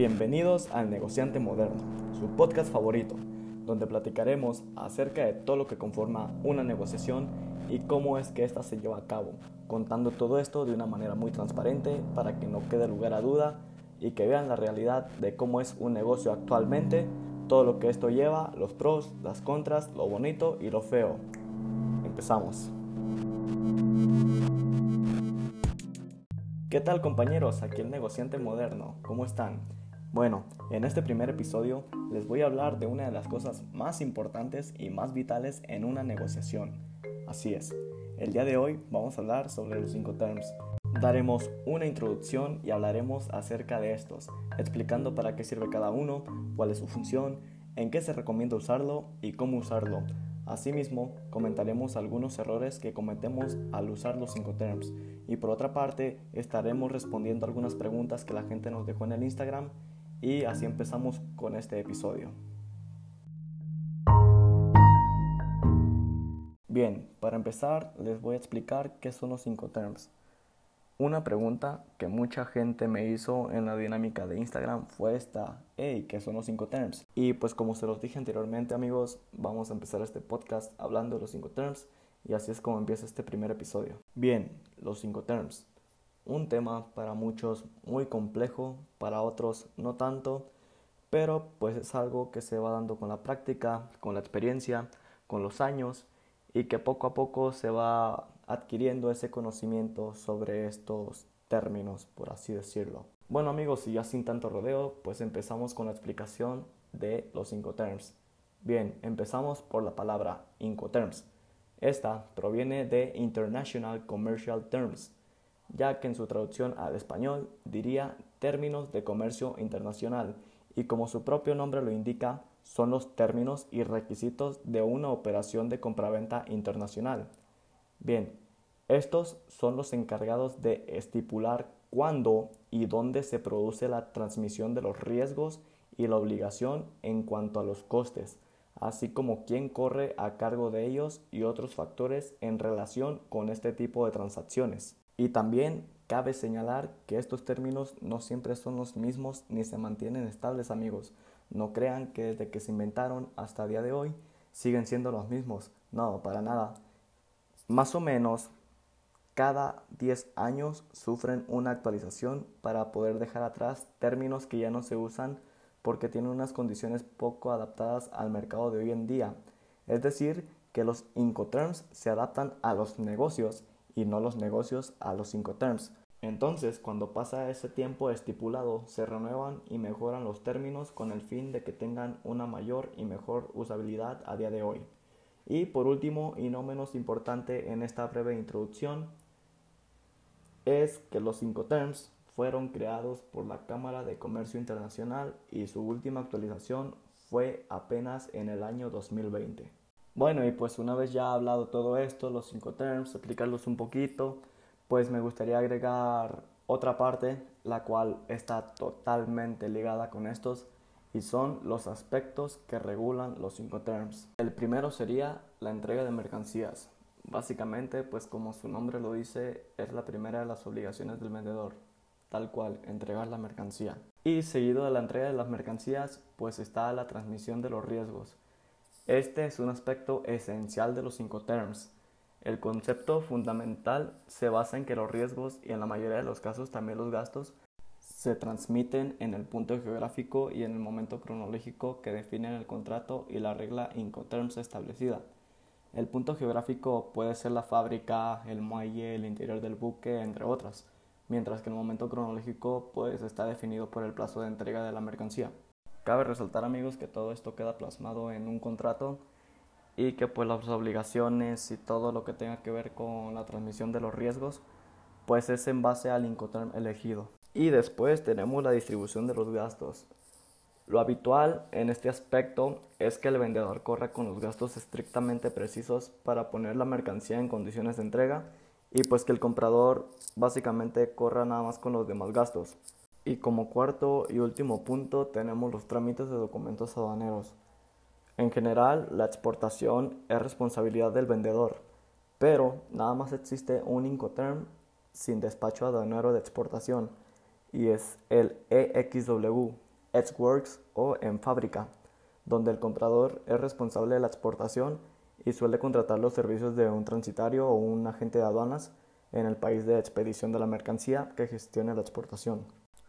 Bienvenidos al Negociante Moderno, su podcast favorito, donde platicaremos acerca de todo lo que conforma una negociación y cómo es que ésta se lleva a cabo, contando todo esto de una manera muy transparente para que no quede lugar a duda y que vean la realidad de cómo es un negocio actualmente, todo lo que esto lleva, los pros, las contras, lo bonito y lo feo. Empezamos. ¿Qué tal compañeros? Aquí el negociante moderno. ¿Cómo están? Bueno, en este primer episodio les voy a hablar de una de las cosas más importantes y más vitales en una negociación. Así es, el día de hoy vamos a hablar sobre los cinco terms. Daremos una introducción y hablaremos acerca de estos, explicando para qué sirve cada uno, cuál es su función, en qué se recomienda usarlo y cómo usarlo, Asimismo, comentaremos algunos errores que cometemos al usar los cinco terms y por otra parte estaremos respondiendo algunas preguntas que la gente nos dejó en el Instagram y así empezamos con este episodio. Bien, para empezar les voy a explicar qué son los cinco terms. Una pregunta que mucha gente me hizo en la dinámica de Instagram fue esta, hey, ¿qué son los cinco terms? Y pues como se los dije anteriormente amigos, vamos a empezar este podcast hablando de los cinco terms y así es como empieza este primer episodio. Bien, los cinco terms. Un tema para muchos muy complejo, para otros no tanto, pero pues es algo que se va dando con la práctica, con la experiencia, con los años y que poco a poco se va adquiriendo ese conocimiento sobre estos términos, por así decirlo. Bueno amigos, y ya sin tanto rodeo, pues empezamos con la explicación de los Incoterms. Bien, empezamos por la palabra Incoterms. Esta proviene de International Commercial Terms, ya que en su traducción al español diría términos de comercio internacional, y como su propio nombre lo indica, son los términos y requisitos de una operación de compraventa internacional. Bien, estos son los encargados de estipular cuándo y dónde se produce la transmisión de los riesgos y la obligación en cuanto a los costes, así como quién corre a cargo de ellos y otros factores en relación con este tipo de transacciones. Y también cabe señalar que estos términos no siempre son los mismos ni se mantienen estables amigos. No crean que desde que se inventaron hasta el día de hoy siguen siendo los mismos. No, para nada. Más o menos cada 10 años sufren una actualización para poder dejar atrás términos que ya no se usan porque tienen unas condiciones poco adaptadas al mercado de hoy en día. Es decir, que los Incoterms se adaptan a los negocios y no los negocios a los Incoterms. Entonces, cuando pasa ese tiempo estipulado, se renuevan y mejoran los términos con el fin de que tengan una mayor y mejor usabilidad a día de hoy. Y por último, y no menos importante en esta breve introducción, es que los Incoterms fueron creados por la Cámara de Comercio Internacional y su última actualización fue apenas en el año 2020. Bueno, y pues una vez ya hablado todo esto, los Incoterms, explicarlos un poquito, pues me gustaría agregar otra parte, la cual está totalmente ligada con estos, y son los aspectos que regulan los Incoterms. El primero sería la entrega de mercancías. Básicamente, pues como su nombre lo dice, es la primera de las obligaciones del vendedor, tal cual, entregar la mercancía. Y seguido de la entrega de las mercancías, pues está la transmisión de los riesgos. Este es un aspecto esencial de los cinco terms. El concepto fundamental se basa en que los riesgos y en la mayoría de los casos también los gastos se transmiten en el punto geográfico y en el momento cronológico que definen el contrato y la regla Incoterms establecida. El punto geográfico puede ser la fábrica, el muelle, el interior del buque, entre otras, mientras que el momento cronológico pues está definido por el plazo de entrega de la mercancía. Cabe resaltar amigos que todo esto queda plasmado en un contrato y que pues las obligaciones y todo lo que tenga que ver con la transmisión de los riesgos pues es en base al Incoterm elegido. Y después tenemos la distribución de los gastos. Lo habitual en este aspecto es que el vendedor corra con los gastos estrictamente precisos para poner la mercancía en condiciones de entrega y pues que el comprador básicamente corra nada más con los demás gastos. Y como cuarto y último punto tenemos los trámites de documentos aduaneros. En general, la exportación es responsabilidad del vendedor, pero nada más existe un Incoterm sin despacho aduanero de exportación y es el EXW, Works o en fábrica, donde el comprador es responsable de la exportación y suele contratar los servicios de un transitario o un agente de aduanas en el país de expedición de la mercancía que gestione la exportación.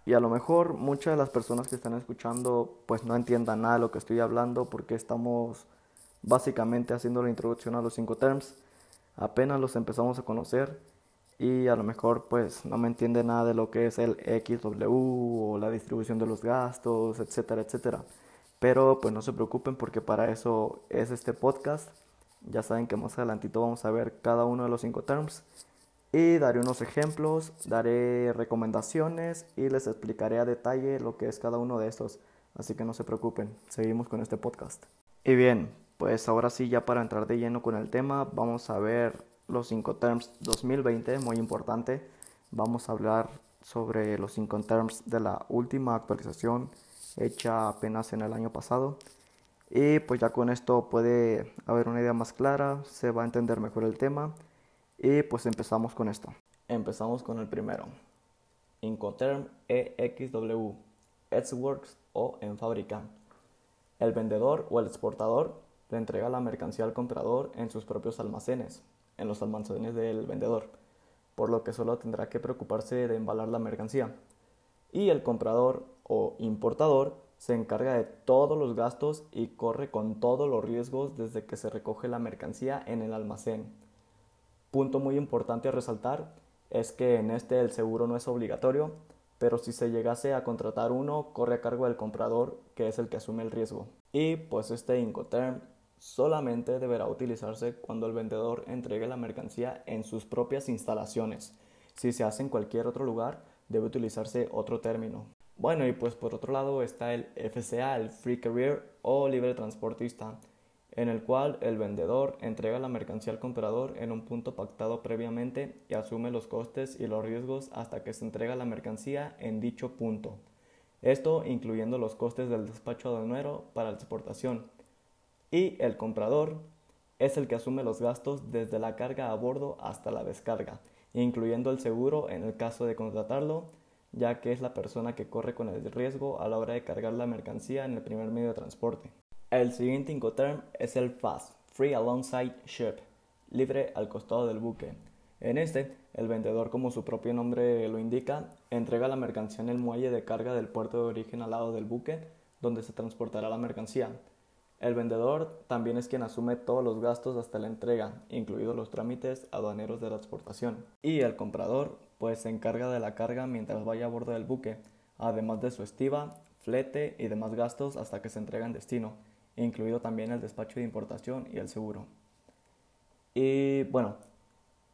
Y a lo mejor muchas de las personas que están escuchando pues no entiendan nada de lo que estoy hablando porque estamos básicamente haciendo la introducción a los cinco terms. Apenas los empezamos a conocer y a lo mejor pues no me entiende nada de lo que es el XW o la distribución de los gastos, etcétera, etcétera. Pero pues no se preocupen porque para eso es este podcast. Ya saben que más adelantito vamos a ver cada uno de los cinco terms y daré unos ejemplos, daré recomendaciones y les explicaré a detalle lo que es cada uno de estos. Así que no se preocupen, seguimos con este podcast. Y bien, pues ahora sí, ya para entrar de lleno con el tema, vamos a ver los 5 terms 2020, muy importante. Vamos a hablar sobre los 5 terms de la última actualización hecha apenas en el año pasado. Y pues ya con esto puede haber una idea más clara, se va a entender mejor el tema y pues empezamos con esto. Empezamos con el primero. Incoterm EXW, Edsworks o en fábrica. El vendedor o el exportador le entrega la mercancía al comprador en sus propios almacenes, en los almacenes del vendedor, por lo que solo tendrá que preocuparse de embalar la mercancía. Y el comprador o importador se encarga de todos los gastos y corre con todos los riesgos desde que se recoge la mercancía en el almacén Punto muy importante a resaltar es que en este el seguro no es obligatorio, pero si se llegase a contratar uno, corre a cargo del comprador, que es el que asume el riesgo. Y pues este Incoterm solamente deberá utilizarse cuando el vendedor entregue la mercancía en sus propias instalaciones. Si se hace en cualquier otro lugar, debe utilizarse otro término. Bueno, y pues por otro lado está el FCA, el Free Career o libre transportista en el cual el vendedor entrega la mercancía al comprador en un punto pactado previamente y asume los costes y los riesgos hasta que se entrega la mercancía en dicho punto. Esto incluyendo los costes del despacho aduanero para la exportación. Y el comprador es el que asume los gastos desde la carga a bordo hasta la descarga, incluyendo el seguro en el caso de contratarlo, ya que es la persona que corre con el riesgo a la hora de cargar la mercancía en el primer medio de transporte. El siguiente Incoterm es el FAST, Free Alongside Ship, libre al costado del buque. En este, el vendedor, como su propio nombre lo indica, entrega la mercancía en el muelle de carga del puerto de origen al lado del buque, donde se transportará la mercancía. El vendedor también es quien asume todos los gastos hasta la entrega, incluidos los trámites aduaneros de la exportación. Y el comprador, pues se encarga de la carga mientras vaya a bordo del buque, además de su estiva, flete y demás gastos hasta que se entrega en destino incluido también el despacho de importación y el seguro. Y bueno,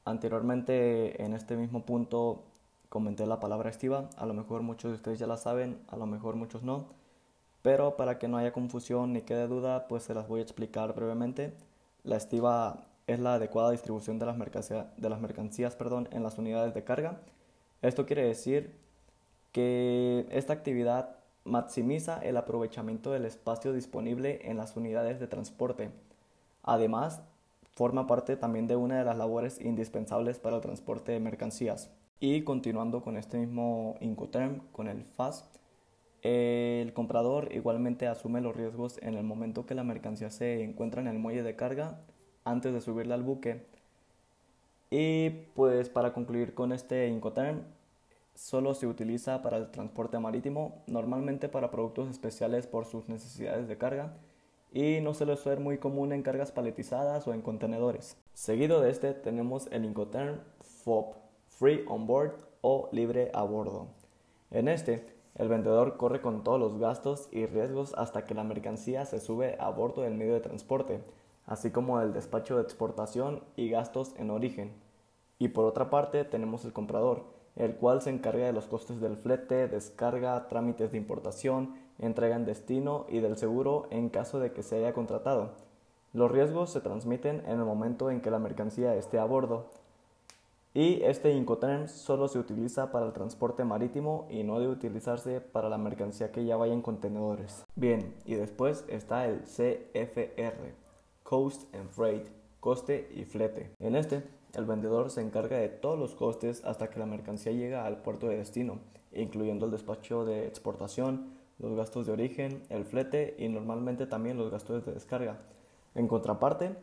anteriormente en este mismo punto comenté la palabra estiva, a lo mejor muchos de ustedes ya la saben, a lo mejor muchos no, pero para que no haya confusión ni quede duda, pues se las voy a explicar brevemente. La estiva es la adecuada distribución de las, de las mercancías perdón, en las unidades de carga. Esto quiere decir que esta actividad maximiza el aprovechamiento del espacio disponible en las unidades de transporte. Además, forma parte también de una de las labores indispensables para el transporte de mercancías. Y continuando con este mismo Incoterm, con el FAS, el comprador igualmente asume los riesgos en el momento que la mercancía se encuentra en el muelle de carga antes de subirla al buque. Y pues para concluir con este Incoterm, solo se utiliza para el transporte marítimo, normalmente para productos especiales por sus necesidades de carga y no suele ser muy común en cargas paletizadas o en contenedores. Seguido de este tenemos el Incoterm FOB, Free On Board o libre a bordo. En este, el vendedor corre con todos los gastos y riesgos hasta que la mercancía se sube a bordo del medio de transporte, así como el despacho de exportación y gastos en origen. Y por otra parte tenemos el comprador, el cual se encarga de los costes del flete, descarga, trámites de importación, entrega en destino y del seguro en caso de que se haya contratado. Los riesgos se transmiten en el momento en que la mercancía esté a bordo. Y este Incoterm solo se utiliza para el transporte marítimo y no debe utilizarse para la mercancía que ya vaya en contenedores. Bien, y después está el CFR, Cost and Freight, coste y flete. En este el vendedor se encarga de todos los costes hasta que la mercancía llega al puerto de destino, incluyendo el despacho de exportación, los gastos de origen, el flete y normalmente también los gastos de descarga. En contraparte,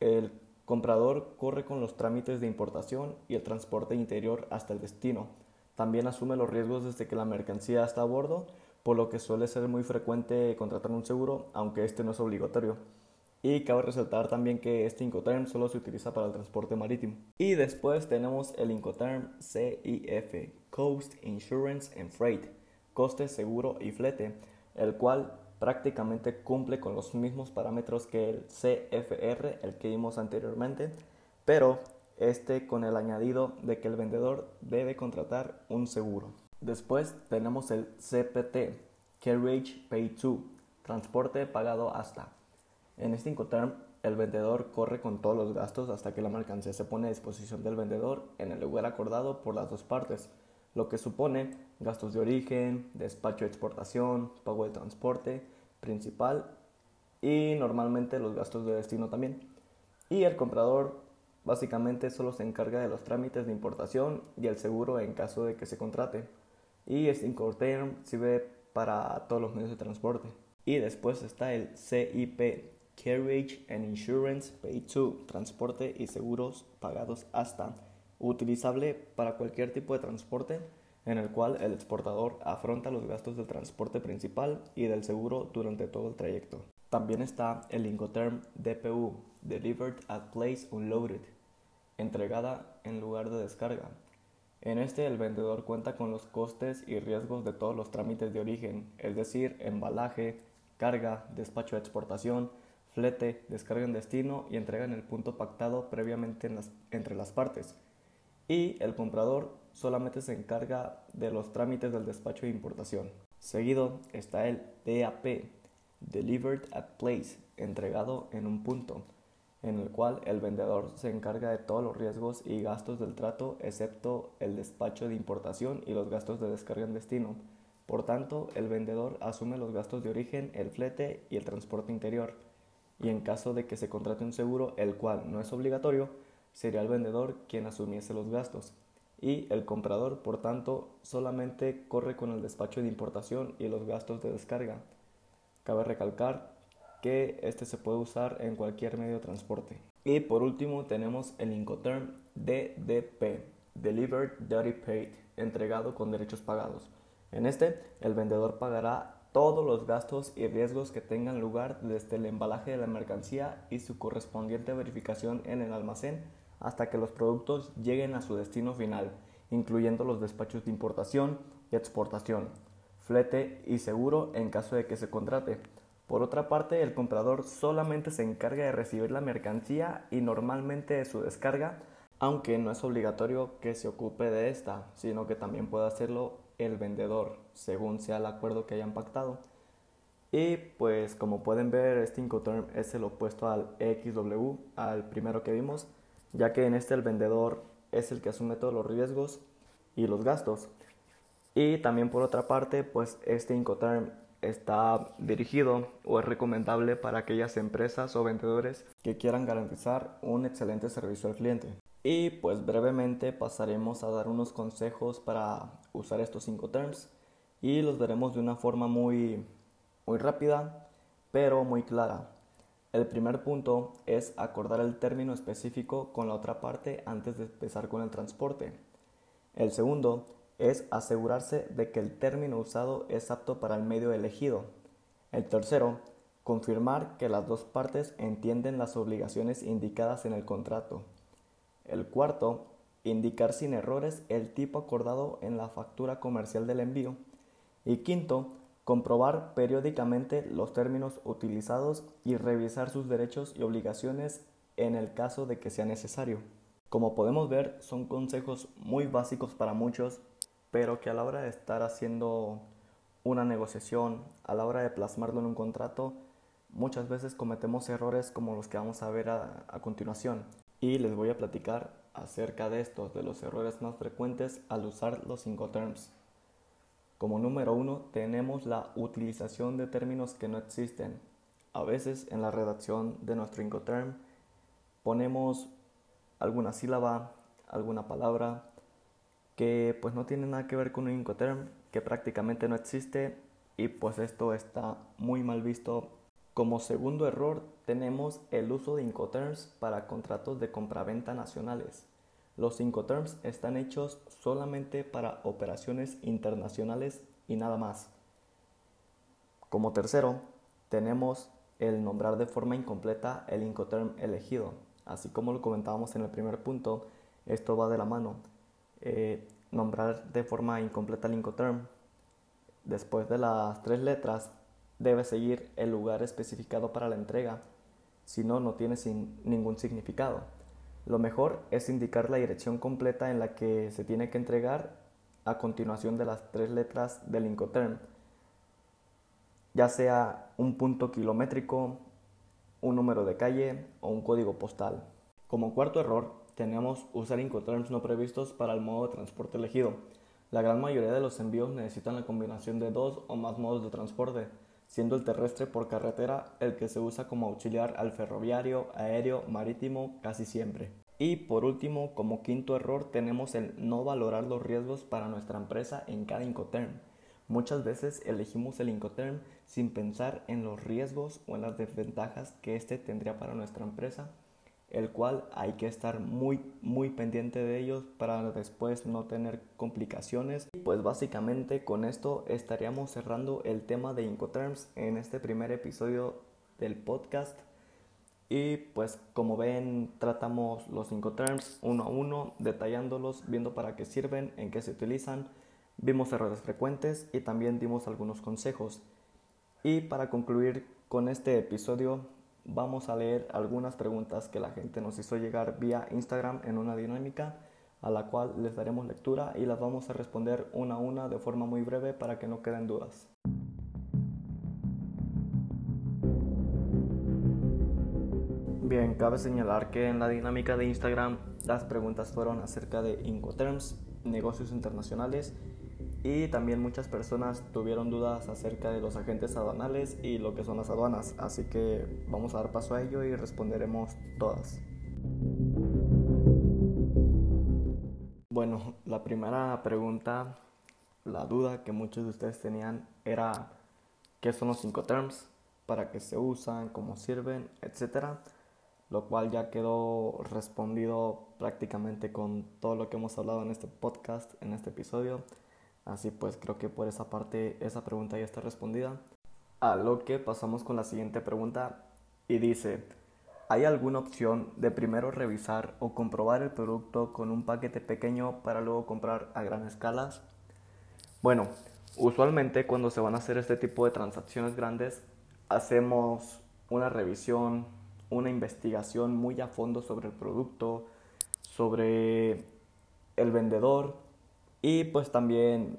el comprador corre con los trámites de importación y el transporte interior hasta el destino. También asume los riesgos desde que la mercancía está a bordo, por lo que suele ser muy frecuente contratar un seguro, aunque este no es obligatorio. Y cabe resaltar también que este Incoterm solo se utiliza para el transporte marítimo. Y después tenemos el Incoterm CIF, Coast Insurance and Freight, coste, seguro y flete, el cual prácticamente cumple con los mismos parámetros que el CFR, el que vimos anteriormente, pero este con el añadido de que el vendedor debe contratar un seguro. Después tenemos el CPT, Carriage Pay To, transporte pagado hasta. En este Incoterm, el vendedor corre con todos los gastos hasta que la mercancía se pone a disposición del vendedor en el lugar acordado por las dos partes, lo que supone gastos de origen, despacho de exportación, pago de transporte principal y normalmente los gastos de destino también. Y el comprador básicamente solo se encarga de los trámites de importación y el seguro en caso de que se contrate. Y este Incoterm sirve para todos los medios de transporte. Y después está el CIP, Carriage and Insurance Paid to, transporte y seguros pagados hasta, utilizable para cualquier tipo de transporte en el cual el exportador afronta los gastos del transporte principal y del seguro durante todo el trayecto. También está el Incoterm DPU, Delivered at Place Unloaded, entregada en lugar de descarga. En este el vendedor cuenta con los costes y riesgos de todos los trámites de origen, es decir, embalaje, carga, despacho de exportación, flete, descarga en destino y entrega en el punto pactado previamente entre las partes. Y el comprador solamente se encarga de los trámites del despacho de importación. Seguido está el DAP, Delivered at Place, entregado en un punto, en el cual el vendedor se encarga de todos los riesgos y gastos del trato, excepto el despacho de importación y los gastos de descarga en destino. Por tanto, el vendedor asume los gastos de origen, el flete y el transporte interior. Y en caso de que se contrate un seguro, el cual no es obligatorio, sería el vendedor quien asumiese los gastos. Y el comprador, por tanto, solamente corre con el despacho de importación y los gastos de descarga. Cabe recalcar que este se puede usar en cualquier medio de transporte. Y por último tenemos el Incoterm DDP, Delivered Duty Paid, entregado con derechos pagados. En este, el vendedor pagará todos los gastos y riesgos que tengan lugar desde el embalaje de la mercancía y su correspondiente verificación en el almacén hasta que los productos lleguen a su destino final, incluyendo los despachos de importación y exportación, flete y seguro en caso de que se contrate. Por otra parte, el comprador solamente se encarga de recibir la mercancía y normalmente de su descarga, aunque no es obligatorio que se ocupe de esta, sino que también puede hacerlo el vendedor, según sea el acuerdo que hayan pactado. Y pues como pueden ver, este Incoterm es el opuesto al XW, al primero que vimos, ya que en este el vendedor es el que asume todos los riesgos y los gastos. Y también por otra parte, pues este Incoterm está dirigido o es recomendable para aquellas empresas o vendedores que quieran garantizar un excelente servicio al cliente. Y pues brevemente pasaremos a dar unos consejos para usar estos cinco terms y los veremos de una forma muy, muy rápida pero muy clara. El primer punto es acordar el término específico con la otra parte antes de empezar con el transporte. El segundo es asegurarse de que el término usado es apto para el medio elegido. El tercero, confirmar que las dos partes entienden las obligaciones indicadas en el contrato. El cuarto, indicar sin errores el tipo acordado en la factura comercial del envío. Y quinto, comprobar periódicamente los términos utilizados y revisar sus derechos y obligaciones en el caso de que sea necesario. Como podemos ver, son consejos muy básicos para muchos, pero que a la hora de estar haciendo una negociación, a la hora de plasmarlo en un contrato, muchas veces cometemos errores como los que vamos a ver a, continuación y les voy a platicar acerca de estos, de los errores más frecuentes al usar los Incoterms. Como número uno tenemos la utilización de términos que no existen. A veces en la redacción de nuestro Incoterm ponemos alguna sílaba, alguna palabra que pues no tiene nada que ver con un Incoterm, que prácticamente no existe y pues esto está muy mal visto. Como segundo error tenemos el uso de Incoterms para contratos de compraventa nacionales. Los Incoterms están hechos solamente para operaciones internacionales y nada más. Como tercero, tenemos el nombrar de forma incompleta el Incoterm elegido. Así como lo comentábamos en el primer punto, esto va de la mano. Eh, nombrar de forma incompleta el Incoterm. Después de las tres letras, debe seguir el lugar especificado para la entrega. Si no, no tiene ningún significado. Lo mejor es indicar la dirección completa en la que se tiene que entregar a continuación de las tres letras del Incoterm, ya sea un punto kilométrico, un número de calle o un código postal. Como cuarto error, tenemos usar Incoterms no previstos para el modo de transporte elegido. La gran mayoría de los envíos necesitan la combinación de dos o más modos de transporte, siendo el terrestre por carretera el que se usa como auxiliar al ferroviario, aéreo, marítimo casi siempre. Y por último, como quinto error, tenemos el no valorar los riesgos para nuestra empresa en cada Incoterm. Muchas veces elegimos el Incoterm sin pensar en los riesgos o en las desventajas que éste tendría para nuestra empresa, el cual hay que estar muy muy pendiente de ellos para después no tener complicaciones. Pues básicamente con esto estaríamos cerrando el tema de Incoterms en este primer episodio del podcast. Y pues como ven tratamos los Incoterms uno a uno, detallándolos, viendo para qué sirven, en qué se utilizan, vimos errores frecuentes y también dimos algunos consejos. Y para concluir con este episodio vamos a leer algunas preguntas que la gente nos hizo llegar vía Instagram en una dinámica a la cual les daremos lectura y las vamos a responder una a una de forma muy breve para que no queden dudas. Bien, cabe señalar que en la dinámica de Instagram las preguntas fueron acerca de Incoterms, negocios internacionales y también muchas personas tuvieron dudas acerca de los agentes aduanales y lo que son las aduanas, así que vamos a dar paso a ello y responderemos todas. Bueno, la primera pregunta, la duda que muchos de ustedes tenían era qué son los Incoterms, para qué se usan, cómo sirven, etcétera lo cual ya quedó respondido prácticamente con todo lo que hemos hablado en este podcast, en este episodio. Así pues creo que por esa parte esa pregunta ya está respondida. A lo que pasamos con la siguiente pregunta y dice, ¿hay alguna opción de primero revisar o comprobar el producto con un paquete pequeño para luego comprar a gran escala? Bueno, usualmente cuando se van a hacer este tipo de transacciones grandes, hacemos una revisión, una investigación muy a fondo sobre el producto, sobre el vendedor y pues también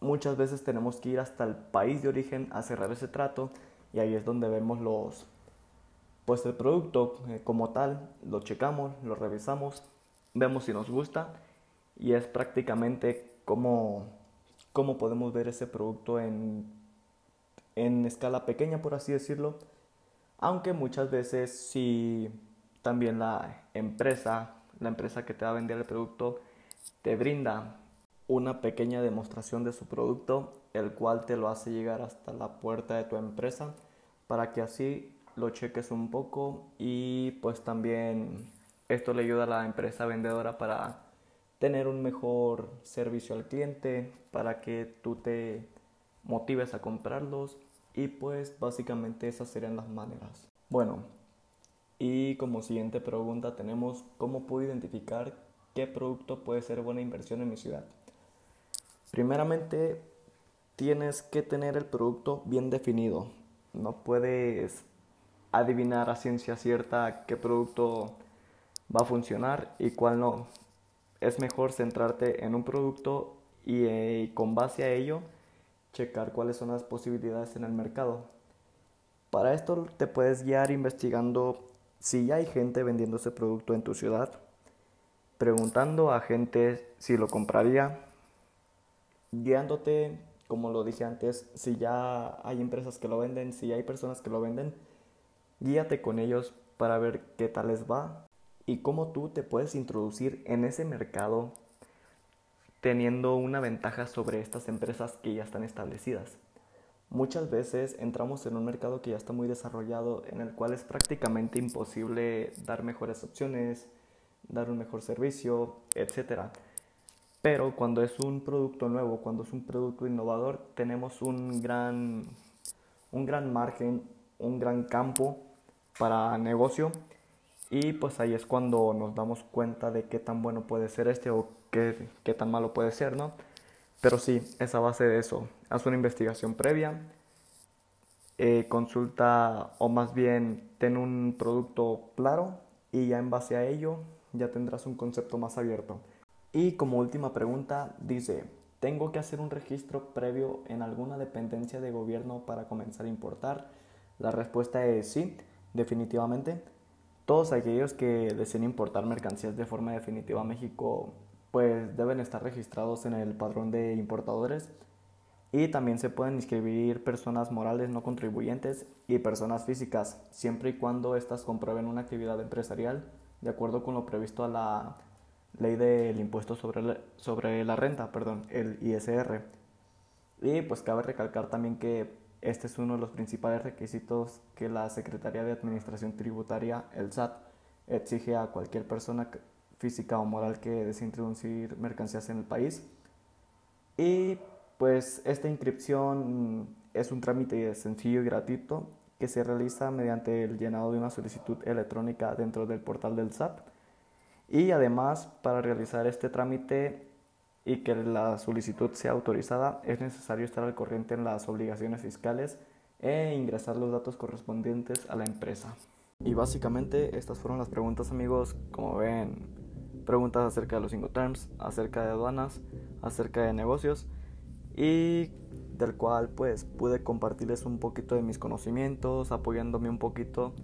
muchas veces tenemos que ir hasta el país de origen a cerrar ese trato y ahí es donde vemos los pues el producto eh, como tal, lo checamos, lo revisamos, vemos si nos gusta y es prácticamente como, como podemos ver ese producto en, en escala pequeña, por así decirlo, aunque muchas veces si también la empresa, la empresa que te va a vender el producto, te brinda una pequeña demostración de su producto, el cual te lo hace llegar hasta la puerta de tu empresa para que así lo cheques un poco y pues también esto le ayuda a la empresa vendedora para tener un mejor servicio al cliente, para que tú te motives a comprarlos y pues básicamente esas serían las maneras. Bueno, y como siguiente pregunta tenemos cómo puedo identificar qué producto puede ser buena inversión en mi ciudad. Primeramente, tienes que tener el producto bien definido. No puedes adivinar a ciencia cierta qué producto va a funcionar y cuál no. Es mejor centrarte en un producto y eh, con base a ello checar cuáles son las posibilidades en el mercado. Para esto te puedes guiar investigando si ya hay gente vendiendo ese producto en tu ciudad, preguntando a gente si lo compraría, guiándote, como lo dije antes, si ya hay empresas que lo venden, si hay personas que lo venden, guíate con ellos para ver qué tal les va. y cómo tú te puedes introducir en ese mercado teniendo una ventaja sobre estas empresas que ya están establecidas. Muchas veces entramos en un mercado que ya está muy desarrollado, en el cual es prácticamente imposible dar mejores opciones, dar un mejor servicio, etc. Pero cuando es un producto nuevo, cuando es un producto innovador, tenemos un gran, un gran margen, un gran campo para negocio y pues ahí es cuando nos damos cuenta de qué tan bueno puede ser este o qué, qué tan malo puede ser, ¿no? Pero sí, es a base de eso. Haz una investigación previa, eh, consulta o más bien ten un producto claro y ya en base a ello ya tendrás un concepto más abierto. Y como última pregunta dice, ¿tengo que hacer un registro previo en alguna dependencia de gobierno para comenzar a importar? La respuesta es sí, definitivamente. Todos aquellos que deseen importar mercancías de forma definitiva a México pues deben estar registrados en el padrón de importadores y también se pueden inscribir personas morales no contribuyentes y personas físicas siempre y cuando éstas comprueben una actividad empresarial de acuerdo con lo previsto a la ley del impuesto sobre la, sobre la renta, perdón, el ISR. Y pues cabe recalcar también que este es uno de los principales requisitos que la Secretaría de Administración Tributaria, el SAT, exige a cualquier persona física o moral que desee introducir mercancías en el país. Y pues esta inscripción es un trámite sencillo y gratuito que se realiza mediante el llenado de una solicitud electrónica dentro del portal del SAT. Y además, para realizar este trámite y que la solicitud sea autorizada, es necesario estar al corriente en las obligaciones fiscales e ingresar los datos correspondientes a la empresa. Y básicamente estas fueron las preguntas amigos, como ven, preguntas acerca de los terms, acerca de aduanas, acerca de negocios y del cual pues pude compartirles un poquito de mis conocimientos, apoyándome un poquito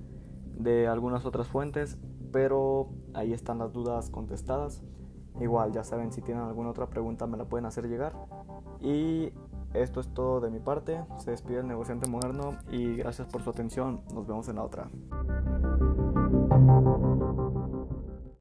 de algunas otras fuentes, pero ahí están las dudas contestadas. Igual, ya saben, si tienen alguna otra pregunta me la pueden hacer llegar. Y esto es todo de mi parte. Se despide el negociante moderno y gracias por su atención. Nos vemos en la otra.